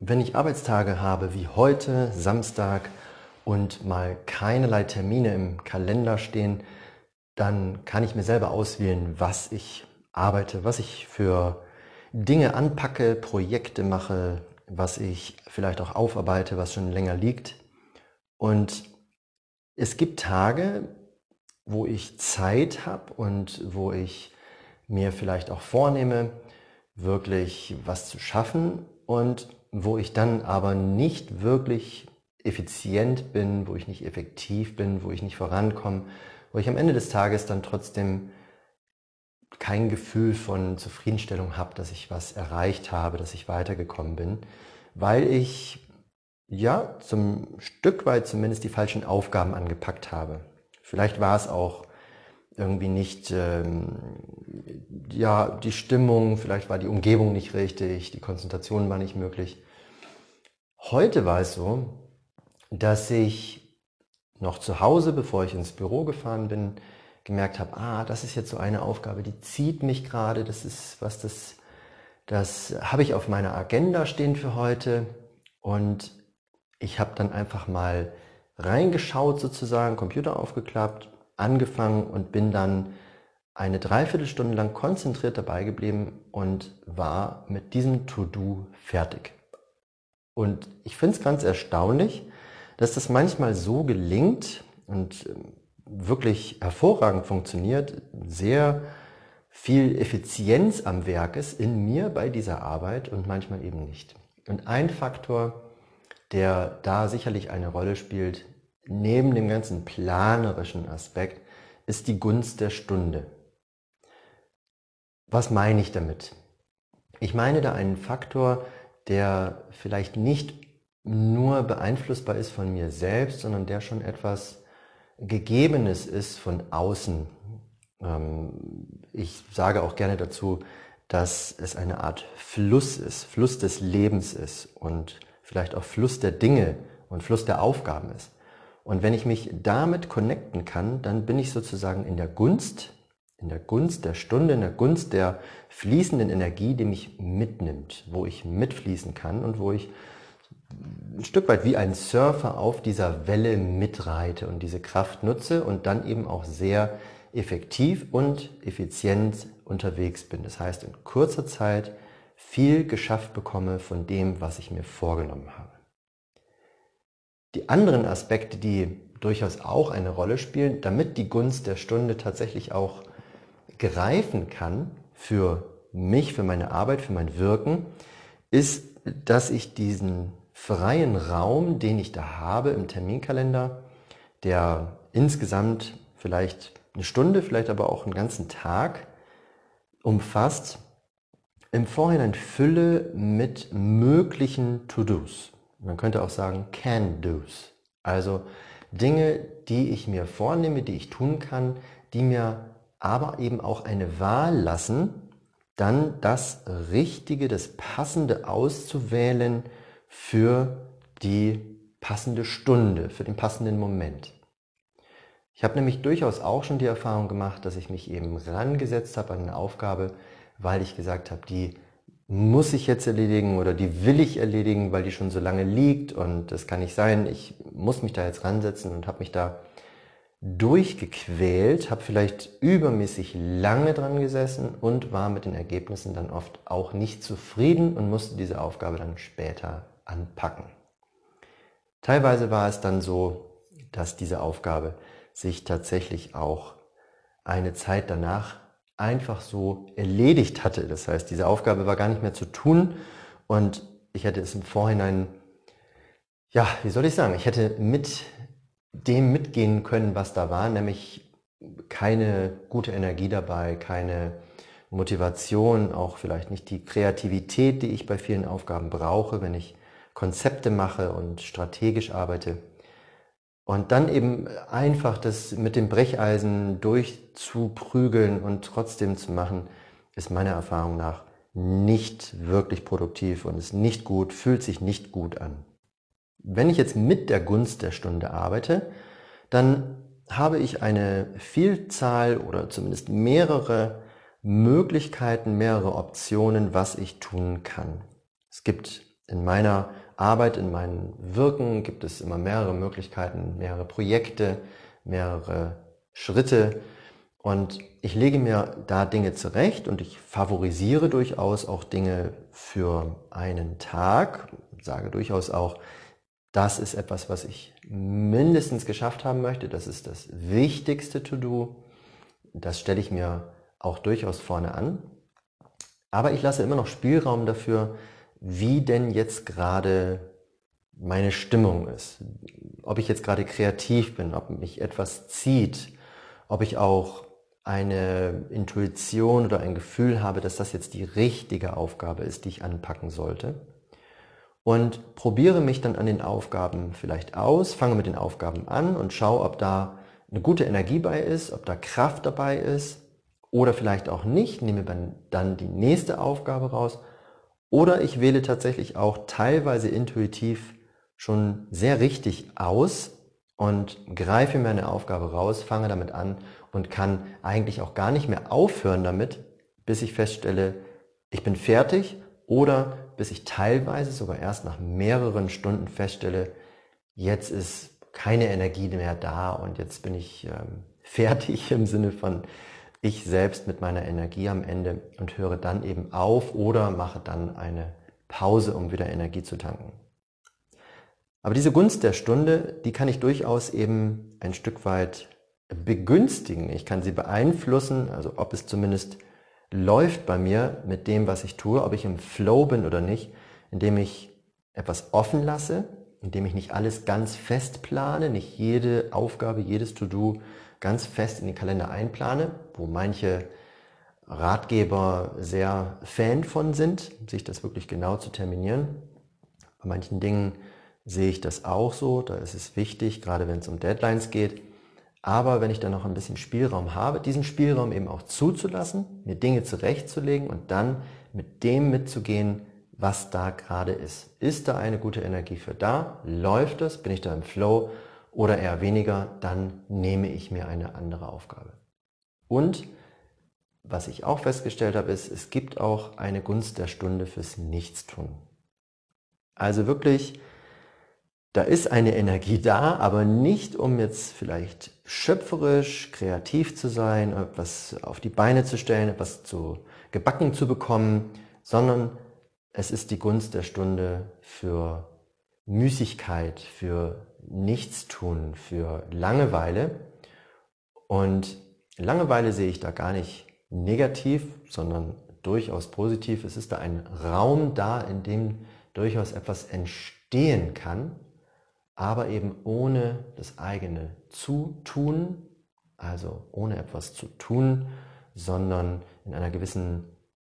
Wenn ich Arbeitstage habe wie heute, Samstag, und mal keinerlei Termine im Kalender stehen, dann kann ich mir selber auswählen, was ich arbeite, was ich für Dinge anpacke, Projekte mache, was ich vielleicht auch aufarbeite, was schon länger liegt. Und es gibt Tage, wo ich Zeit habe und wo ich mir vielleicht auch vornehme, wirklich was zu schaffen und wo ich dann aber nicht wirklich effizient bin, wo ich nicht effektiv bin, wo ich nicht vorankomme, wo ich am Ende des Tages dann trotzdem kein Gefühl von Zufriedenstellung habe, dass ich was erreicht habe, dass ich weitergekommen bin, weil ich ja zum Stück weit zumindest die falschen Aufgaben angepackt habe. Vielleicht war es auch irgendwie nicht ähm, ja die Stimmung, vielleicht war die Umgebung nicht richtig, die Konzentration war nicht möglich. Heute war es so, dass ich noch zu Hause, bevor ich ins Büro gefahren bin, gemerkt habe, ah, das ist jetzt so eine Aufgabe, die zieht mich gerade, das ist was, das, das habe ich auf meiner Agenda stehen für heute und ich habe dann einfach mal reingeschaut sozusagen, Computer aufgeklappt, angefangen und bin dann eine Dreiviertelstunde lang konzentriert dabei geblieben und war mit diesem To-Do fertig. Und ich finde es ganz erstaunlich, dass das manchmal so gelingt und ähm, wirklich hervorragend funktioniert, sehr viel Effizienz am Werk ist in mir bei dieser Arbeit und manchmal eben nicht. Und ein Faktor, der da sicherlich eine Rolle spielt, neben dem ganzen planerischen Aspekt, ist die Gunst der Stunde. Was meine ich damit? Ich meine da einen Faktor, der vielleicht nicht nur beeinflussbar ist von mir selbst, sondern der schon etwas Gegebenes ist von außen. Ähm, ich sage auch gerne dazu, dass es eine Art Fluss ist, Fluss des Lebens ist und vielleicht auch Fluss der Dinge und Fluss der Aufgaben ist. Und wenn ich mich damit connecten kann, dann bin ich sozusagen in der Gunst, in der Gunst der Stunde, in der Gunst der fließenden Energie, die mich mitnimmt, wo ich mitfließen kann und wo ich ein Stück weit wie ein Surfer auf dieser Welle mitreite und diese Kraft nutze und dann eben auch sehr effektiv und effizient unterwegs bin. Das heißt, in kurzer Zeit viel geschafft bekomme von dem, was ich mir vorgenommen habe. Die anderen Aspekte, die durchaus auch eine Rolle spielen, damit die Gunst der Stunde tatsächlich auch greifen kann für mich, für meine Arbeit, für mein Wirken, ist, dass ich diesen freien Raum, den ich da habe im Terminkalender, der insgesamt vielleicht eine Stunde, vielleicht aber auch einen ganzen Tag umfasst, im Vorhinein Fülle mit möglichen To-Dos. Man könnte auch sagen Can-Dos. Also Dinge, die ich mir vornehme, die ich tun kann, die mir aber eben auch eine Wahl lassen, dann das Richtige, das Passende auszuwählen, für die passende Stunde, für den passenden Moment. Ich habe nämlich durchaus auch schon die Erfahrung gemacht, dass ich mich eben rangesetzt habe an eine Aufgabe, weil ich gesagt habe, die muss ich jetzt erledigen oder die will ich erledigen, weil die schon so lange liegt und das kann nicht sein. Ich muss mich da jetzt ransetzen und habe mich da durchgequält, habe vielleicht übermäßig lange dran gesessen und war mit den Ergebnissen dann oft auch nicht zufrieden und musste diese Aufgabe dann später anpacken. Teilweise war es dann so, dass diese Aufgabe sich tatsächlich auch eine Zeit danach einfach so erledigt hatte. Das heißt, diese Aufgabe war gar nicht mehr zu tun und ich hätte es im Vorhinein, ja, wie soll ich sagen, ich hätte mit dem mitgehen können, was da war, nämlich keine gute Energie dabei, keine Motivation, auch vielleicht nicht die Kreativität, die ich bei vielen Aufgaben brauche, wenn ich Konzepte mache und strategisch arbeite. Und dann eben einfach das mit dem Brecheisen durchzuprügeln und trotzdem zu machen, ist meiner Erfahrung nach nicht wirklich produktiv und ist nicht gut, fühlt sich nicht gut an. Wenn ich jetzt mit der Gunst der Stunde arbeite, dann habe ich eine Vielzahl oder zumindest mehrere Möglichkeiten, mehrere Optionen, was ich tun kann. Es gibt In meiner Arbeit, in meinem Wirken gibt es immer mehrere Möglichkeiten, mehrere Projekte, mehrere Schritte. Und ich lege mir da Dinge zurecht und ich favorisiere durchaus auch Dinge für einen Tag, sage durchaus auch, das ist etwas, was ich mindestens geschafft haben möchte, das ist das wichtigste To-Do, das stelle ich mir auch durchaus vorne an. Aber ich lasse immer noch Spielraum dafür, wie denn jetzt gerade meine Stimmung ist. Ob ich jetzt gerade kreativ bin, ob mich etwas zieht, ob ich auch eine Intuition oder ein Gefühl habe, dass das jetzt die richtige Aufgabe ist, die ich anpacken sollte. Und probiere mich dann an den Aufgaben vielleicht aus, fange mit den Aufgaben an und schaue, ob da eine gute Energie bei ist, ob da Kraft dabei ist oder vielleicht auch nicht, nehme dann die nächste Aufgabe raus oder ich wähle tatsächlich auch teilweise intuitiv schon sehr richtig aus und greife mir eine Aufgabe raus, fange damit an und kann eigentlich auch gar nicht mehr aufhören damit, bis ich feststelle, ich bin fertig oder bis ich teilweise sogar erst nach mehreren Stunden feststelle, jetzt ist keine Energie mehr da und jetzt bin ich ähm, fertig im Sinne von ich selbst mit meiner Energie am Ende und höre dann eben auf oder mache dann eine Pause, um wieder Energie zu tanken. Aber diese Gunst der Stunde, die kann ich durchaus eben ein Stück weit begünstigen. Ich kann sie beeinflussen, also ob es zumindest läuft bei mir mit dem, was ich tue, ob ich im Flow bin oder nicht, indem ich etwas offen lasse, indem ich nicht alles ganz fest plane, nicht jede Aufgabe, jedes To-Do ganz fest in den Kalender einplane, wo manche Ratgeber sehr Fan von sind, sich das wirklich genau zu terminieren. Bei manchen Dingen sehe ich das auch so, da ist es wichtig, gerade wenn es um Deadlines geht. Aber wenn ich dann noch ein bisschen Spielraum habe, diesen Spielraum eben auch zuzulassen, mir Dinge zurechtzulegen und dann mit dem mitzugehen, was da gerade ist. Ist da eine gute Energie für da? Läuft es? Bin ich da im Flow? Oder eher weniger? Dann nehme ich mir eine andere Aufgabe. Und was ich auch festgestellt habe, ist, es gibt auch eine Gunst der Stunde fürs Nichtstun. Also wirklich, da ist eine Energie da, aber nicht um jetzt vielleicht schöpferisch, kreativ zu sein, etwas auf die Beine zu stellen, etwas zu gebacken zu bekommen, sondern es ist die Gunst der Stunde für Müßigkeit, für Nichtstun, für Langeweile. Und Langeweile sehe ich da gar nicht negativ, sondern durchaus positiv. Es ist da ein Raum da, in dem durchaus etwas entstehen kann, aber eben ohne das eigene Zutun, also ohne etwas zu tun, sondern in einer gewissen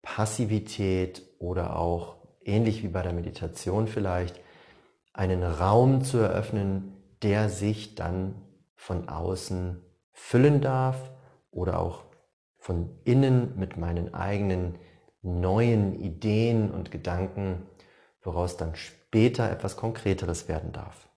Passivität oder auch ähnlich wie bei der Meditation vielleicht, einen Raum zu eröffnen, der sich dann von außen füllen darf oder auch von innen mit meinen eigenen neuen Ideen und Gedanken, woraus dann später etwas Konkreteres werden darf.